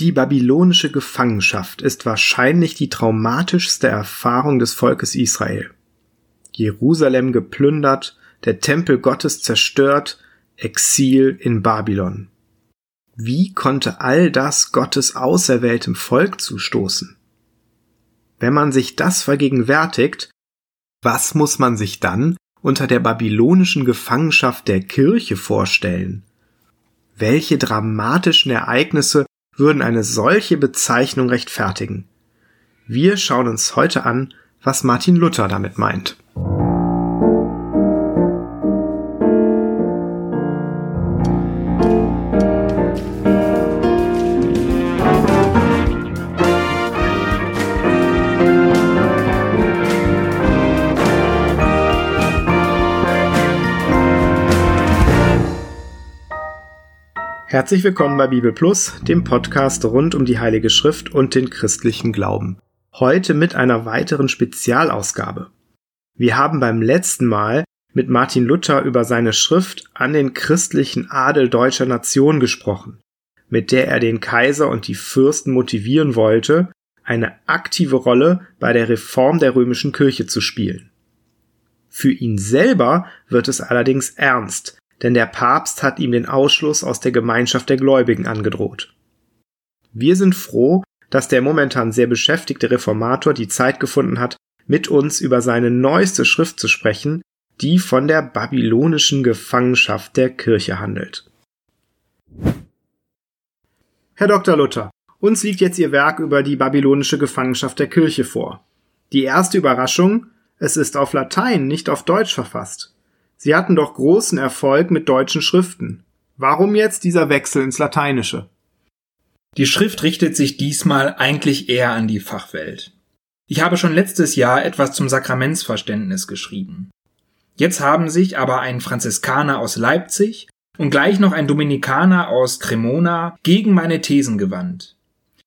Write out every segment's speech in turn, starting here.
Die babylonische Gefangenschaft ist wahrscheinlich die traumatischste Erfahrung des Volkes Israel. Jerusalem geplündert, der Tempel Gottes zerstört, Exil in Babylon. Wie konnte all das Gottes auserwähltem Volk zustoßen? Wenn man sich das vergegenwärtigt, was muss man sich dann unter der babylonischen Gefangenschaft der Kirche vorstellen? Welche dramatischen Ereignisse würden eine solche Bezeichnung rechtfertigen? Wir schauen uns heute an, was Martin Luther damit meint. Herzlich willkommen bei Bibel Plus, dem Podcast rund um die Heilige Schrift und den christlichen Glauben. Heute mit einer weiteren Spezialausgabe. Wir haben beim letzten Mal mit Martin Luther über seine Schrift an den christlichen Adel deutscher Nation gesprochen, mit der er den Kaiser und die Fürsten motivieren wollte, eine aktive Rolle bei der Reform der römischen Kirche zu spielen. Für ihn selber wird es allerdings ernst, denn der Papst hat ihm den Ausschluss aus der Gemeinschaft der Gläubigen angedroht. Wir sind froh, dass der momentan sehr beschäftigte Reformator die Zeit gefunden hat, mit uns über seine neueste Schrift zu sprechen, die von der babylonischen Gefangenschaft der Kirche handelt. Herr Dr. Luther, uns liegt jetzt Ihr Werk über die babylonische Gefangenschaft der Kirche vor. Die erste Überraschung, es ist auf Latein, nicht auf Deutsch verfasst. Sie hatten doch großen Erfolg mit deutschen Schriften. Warum jetzt dieser Wechsel ins Lateinische? Die Schrift richtet sich diesmal eigentlich eher an die Fachwelt. Ich habe schon letztes Jahr etwas zum Sakramentsverständnis geschrieben. Jetzt haben sich aber ein Franziskaner aus Leipzig und gleich noch ein Dominikaner aus Cremona gegen meine Thesen gewandt.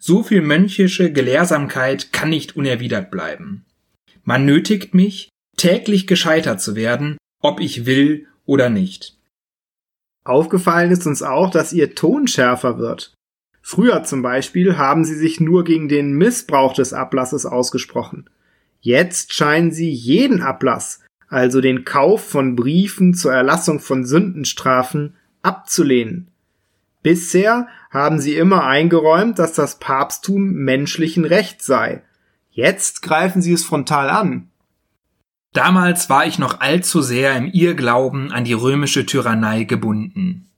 So viel mönchische Gelehrsamkeit kann nicht unerwidert bleiben. Man nötigt mich, täglich gescheitert zu werden, ob ich will oder nicht. Aufgefallen ist uns auch, dass ihr Ton schärfer wird. Früher zum Beispiel haben sie sich nur gegen den Missbrauch des Ablasses ausgesprochen. Jetzt scheinen sie jeden Ablass, also den Kauf von Briefen zur Erlassung von Sündenstrafen, abzulehnen. Bisher haben sie immer eingeräumt, dass das Papsttum menschlichen Recht sei. Jetzt greifen sie es frontal an. Damals war ich noch allzu sehr im Irrglauben an die römische Tyrannei gebunden.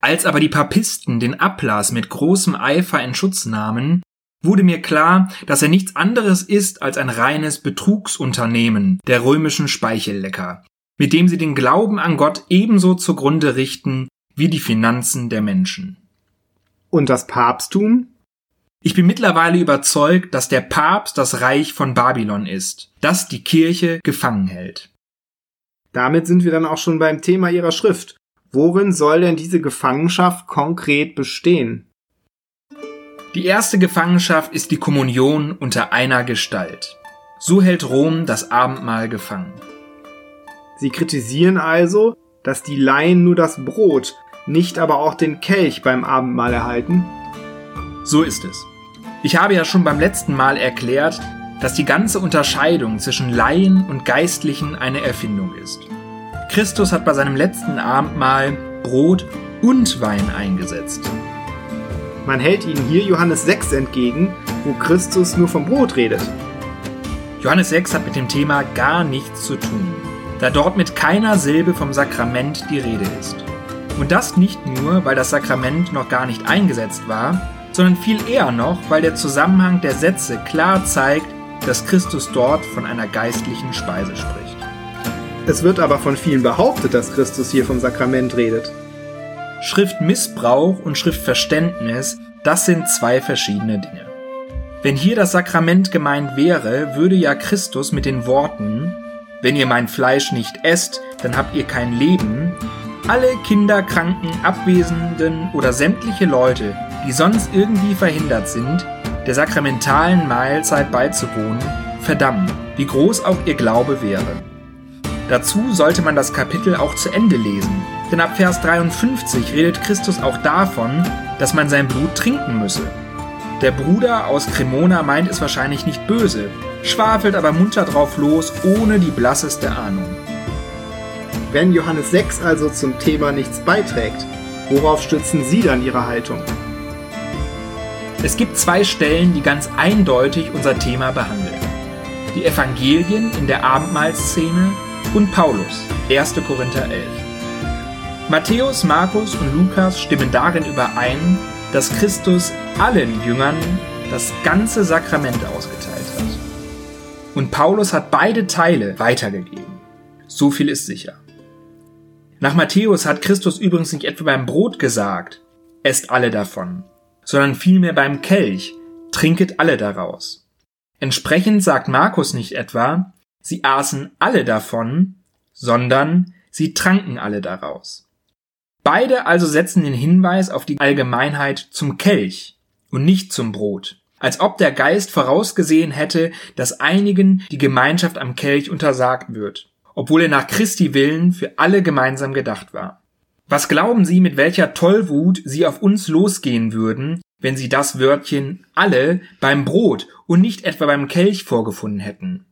Als aber die Papisten den Ablass mit großem Eifer in Schutz nahmen, wurde mir klar, dass er nichts anderes ist als ein reines Betrugsunternehmen der römischen Speichellecker, mit dem sie den Glauben an Gott ebenso zugrunde richten wie die Finanzen der Menschen. Und das Papsttum? Ich bin mittlerweile überzeugt, dass der Papst das Reich von Babylon ist, das die Kirche gefangen hält. Damit sind wir dann auch schon beim Thema Ihrer Schrift. Worin soll denn diese Gefangenschaft konkret bestehen? Die erste Gefangenschaft ist die Kommunion unter einer Gestalt. So hält Rom das Abendmahl gefangen. Sie kritisieren also, dass die Laien nur das Brot, nicht aber auch den Kelch beim Abendmahl erhalten? So ist es. Ich habe ja schon beim letzten Mal erklärt, dass die ganze Unterscheidung zwischen Laien und Geistlichen eine Erfindung ist. Christus hat bei seinem letzten Abendmahl Brot und Wein eingesetzt. Man hält ihnen hier Johannes 6 entgegen, wo Christus nur vom Brot redet. Johannes 6 hat mit dem Thema gar nichts zu tun, da dort mit keiner Silbe vom Sakrament die Rede ist. Und das nicht nur, weil das Sakrament noch gar nicht eingesetzt war, sondern viel eher noch, weil der Zusammenhang der Sätze klar zeigt, dass Christus dort von einer geistlichen Speise spricht. Es wird aber von vielen behauptet, dass Christus hier vom Sakrament redet. Schriftmissbrauch und Schriftverständnis, das sind zwei verschiedene Dinge. Wenn hier das Sakrament gemeint wäre, würde ja Christus mit den Worten, wenn ihr mein Fleisch nicht esst, dann habt ihr kein Leben, alle Kinder, Kranken, Abwesenden oder sämtliche Leute, die sonst irgendwie verhindert sind, der sakramentalen Mahlzeit beizuwohnen, verdammen, wie groß auch ihr Glaube wäre. Dazu sollte man das Kapitel auch zu Ende lesen, denn ab Vers 53 redet Christus auch davon, dass man sein Blut trinken müsse. Der Bruder aus Cremona meint es wahrscheinlich nicht böse, schwafelt aber munter drauf los, ohne die blasseste Ahnung. Wenn Johannes 6 also zum Thema nichts beiträgt, worauf stützen Sie dann Ihre Haltung? Es gibt zwei Stellen, die ganz eindeutig unser Thema behandeln. Die Evangelien in der Abendmahlszene und Paulus, 1. Korinther 11. Matthäus, Markus und Lukas stimmen darin überein, dass Christus allen Jüngern das ganze Sakrament ausgeteilt hat. Und Paulus hat beide Teile weitergegeben. So viel ist sicher. Nach Matthäus hat Christus übrigens nicht etwa beim Brot gesagt, esst alle davon, sondern vielmehr beim Kelch, trinket alle daraus. Entsprechend sagt Markus nicht etwa, sie aßen alle davon, sondern sie tranken alle daraus. Beide also setzen den Hinweis auf die Allgemeinheit zum Kelch und nicht zum Brot, als ob der Geist vorausgesehen hätte, dass einigen die Gemeinschaft am Kelch untersagt wird, obwohl er nach Christi Willen für alle gemeinsam gedacht war. Was glauben Sie, mit welcher Tollwut Sie auf uns losgehen würden, wenn Sie das Wörtchen alle beim Brot und nicht etwa beim Kelch vorgefunden hätten?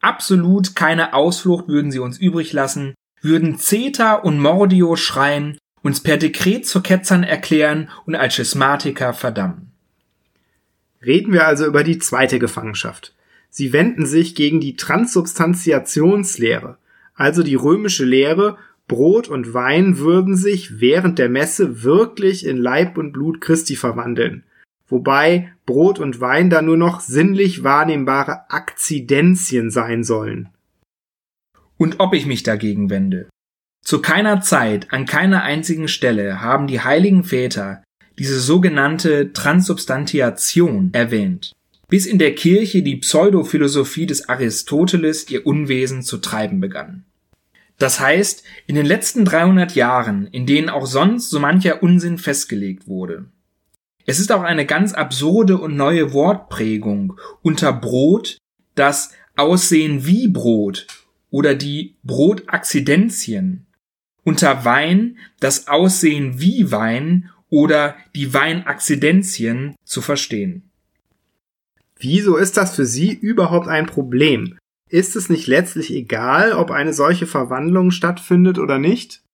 Absolut keine Ausflucht würden Sie uns übrig lassen, würden Zeta und Mordio schreien, uns per Dekret zu Ketzern erklären und als Schismatiker verdammen. Reden wir also über die zweite Gefangenschaft. Sie wenden sich gegen die Transubstantiationslehre, also die römische Lehre, Brot und Wein würden sich während der Messe wirklich in Leib und Blut Christi verwandeln, wobei Brot und Wein da nur noch sinnlich wahrnehmbare Akzidenzien sein sollen und ob ich mich dagegen wende. Zu keiner Zeit, an keiner einzigen Stelle haben die heiligen Väter diese sogenannte Transubstantiation erwähnt, bis in der Kirche die Pseudophilosophie des Aristoteles ihr Unwesen zu treiben begann. Das heißt, in den letzten 300 Jahren, in denen auch sonst so mancher Unsinn festgelegt wurde. Es ist auch eine ganz absurde und neue Wortprägung unter Brot, das Aussehen wie Brot oder die Brotakzidenzien. Unter Wein das Aussehen wie Wein oder die Weinakzidenzien zu verstehen. Wieso ist das für Sie überhaupt ein Problem? Ist es nicht letztlich egal, ob eine solche Verwandlung stattfindet oder nicht?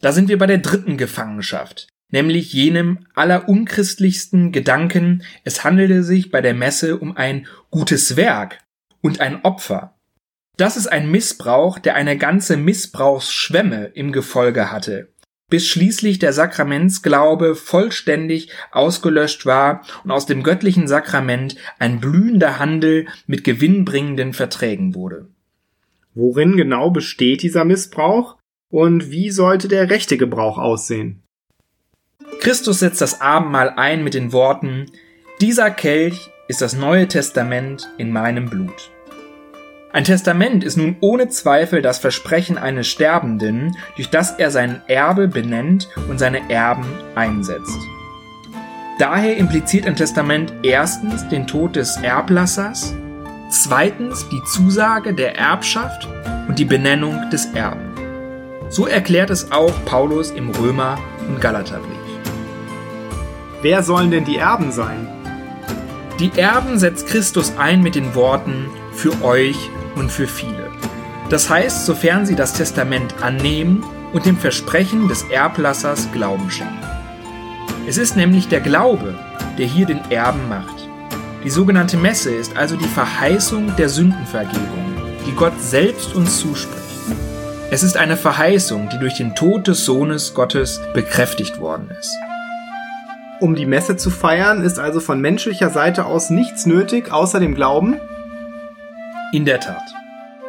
Da sind wir bei der dritten Gefangenschaft, nämlich jenem allerunchristlichsten Gedanken, es handelte sich bei der Messe um ein gutes Werk und ein Opfer. Das ist ein Missbrauch, der eine ganze Missbrauchsschwemme im Gefolge hatte, bis schließlich der Sakramentsglaube vollständig ausgelöscht war und aus dem göttlichen Sakrament ein blühender Handel mit gewinnbringenden Verträgen wurde. Worin genau besteht dieser Missbrauch und wie sollte der rechte Gebrauch aussehen? Christus setzt das Abendmahl ein mit den Worten Dieser Kelch ist das Neue Testament in meinem Blut. Ein Testament ist nun ohne Zweifel das Versprechen eines Sterbenden, durch das er sein Erbe benennt und seine Erben einsetzt. Daher impliziert ein Testament erstens den Tod des Erblassers, zweitens die Zusage der Erbschaft und die Benennung des Erben. So erklärt es auch Paulus im Römer- und Galaterbrief. Wer sollen denn die Erben sein? Die Erben setzt Christus ein mit den Worten für euch und für viele. Das heißt, sofern sie das Testament annehmen und dem Versprechen des Erblassers Glauben schenken. Es ist nämlich der Glaube, der hier den Erben macht. Die sogenannte Messe ist also die Verheißung der Sündenvergebung, die Gott selbst uns zuspricht. Es ist eine Verheißung, die durch den Tod des Sohnes Gottes bekräftigt worden ist. Um die Messe zu feiern, ist also von menschlicher Seite aus nichts nötig, außer dem Glauben, in der Tat.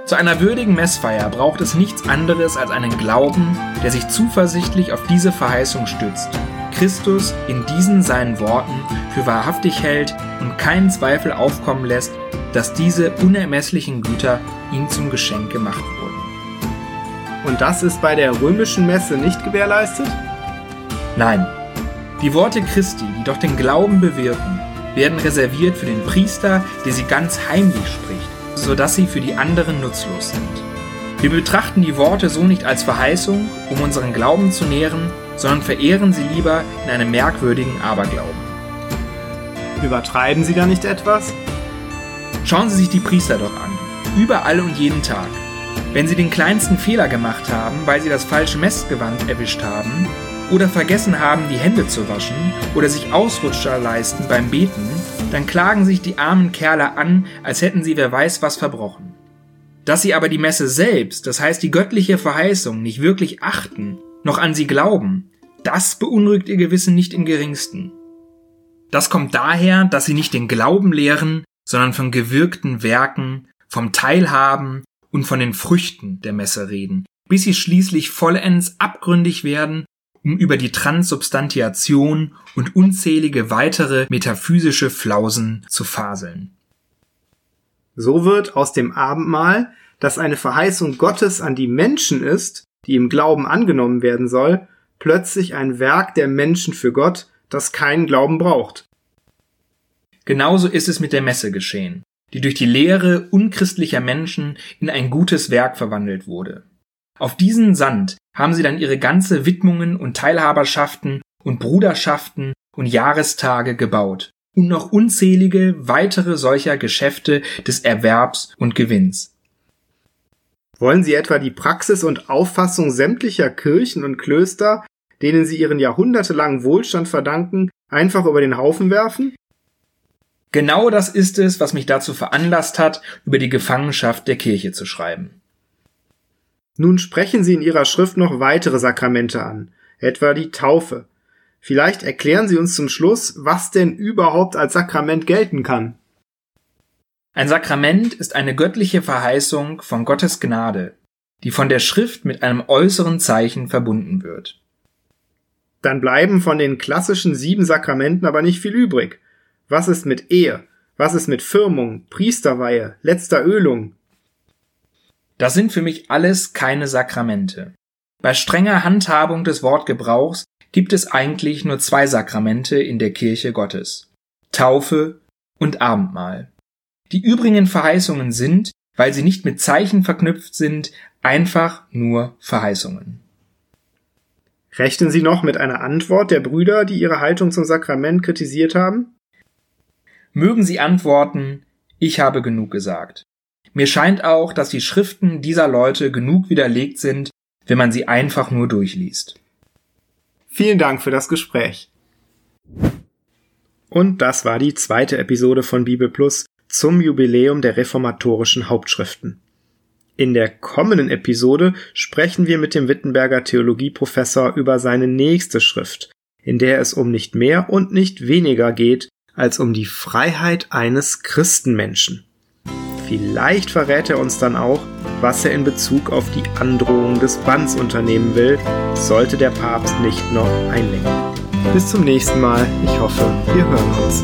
Zu einer würdigen Messfeier braucht es nichts anderes als einen Glauben, der sich zuversichtlich auf diese Verheißung stützt, Christus in diesen seinen Worten für wahrhaftig hält und keinen Zweifel aufkommen lässt, dass diese unermesslichen Güter ihm zum Geschenk gemacht wurden. Und das ist bei der römischen Messe nicht gewährleistet? Nein. Die Worte Christi, die doch den Glauben bewirken, werden reserviert für den Priester, der sie ganz heimlich spricht sodass sie für die anderen nutzlos sind. Wir betrachten die Worte so nicht als Verheißung, um unseren Glauben zu nähren, sondern verehren sie lieber in einem merkwürdigen Aberglauben. Übertreiben Sie da nicht etwas? Schauen Sie sich die Priester doch an. Überall und jeden Tag. Wenn sie den kleinsten Fehler gemacht haben, weil sie das falsche Messgewand erwischt haben, oder vergessen haben, die Hände zu waschen, oder sich Ausrutscher leisten beim Beten, dann klagen sich die armen Kerle an, als hätten sie wer weiß was verbrochen. Dass sie aber die Messe selbst, das heißt die göttliche Verheißung, nicht wirklich achten, noch an sie glauben, das beunruhigt ihr Gewissen nicht im geringsten. Das kommt daher, dass sie nicht den Glauben lehren, sondern von gewirkten Werken, vom Teilhaben und von den Früchten der Messe reden, bis sie schließlich vollends abgründig werden, um über die Transsubstantiation und unzählige weitere metaphysische Flausen zu faseln. So wird aus dem Abendmahl, das eine Verheißung Gottes an die Menschen ist, die im Glauben angenommen werden soll, plötzlich ein Werk der Menschen für Gott, das keinen Glauben braucht. Genauso ist es mit der Messe geschehen, die durch die Lehre unchristlicher Menschen in ein gutes Werk verwandelt wurde. Auf diesen Sand haben sie dann ihre ganze Widmungen und Teilhaberschaften und Bruderschaften und Jahrestage gebaut und noch unzählige weitere solcher Geschäfte des Erwerbs und Gewinns. Wollen Sie etwa die Praxis und Auffassung sämtlicher Kirchen und Klöster, denen Sie Ihren jahrhundertelangen Wohlstand verdanken, einfach über den Haufen werfen? Genau das ist es, was mich dazu veranlasst hat, über die Gefangenschaft der Kirche zu schreiben. Nun sprechen Sie in Ihrer Schrift noch weitere Sakramente an, etwa die Taufe. Vielleicht erklären Sie uns zum Schluss, was denn überhaupt als Sakrament gelten kann. Ein Sakrament ist eine göttliche Verheißung von Gottes Gnade, die von der Schrift mit einem äußeren Zeichen verbunden wird. Dann bleiben von den klassischen sieben Sakramenten aber nicht viel übrig. Was ist mit Ehe? Was ist mit Firmung, Priesterweihe, letzter Ölung? Das sind für mich alles keine Sakramente. Bei strenger Handhabung des Wortgebrauchs gibt es eigentlich nur zwei Sakramente in der Kirche Gottes. Taufe und Abendmahl. Die übrigen Verheißungen sind, weil sie nicht mit Zeichen verknüpft sind, einfach nur Verheißungen. Rechnen Sie noch mit einer Antwort der Brüder, die ihre Haltung zum Sakrament kritisiert haben? Mögen Sie antworten, ich habe genug gesagt. Mir scheint auch, dass die Schriften dieser Leute genug widerlegt sind, wenn man sie einfach nur durchliest. Vielen Dank für das Gespräch. Und das war die zweite Episode von Bibel Plus zum Jubiläum der reformatorischen Hauptschriften. In der kommenden Episode sprechen wir mit dem Wittenberger Theologieprofessor über seine nächste Schrift, in der es um nicht mehr und nicht weniger geht als um die Freiheit eines Christenmenschen. Vielleicht verrät er uns dann auch, was er in Bezug auf die Androhung des Banns unternehmen will, sollte der Papst nicht noch einlenken. Bis zum nächsten Mal. Ich hoffe, wir hören uns.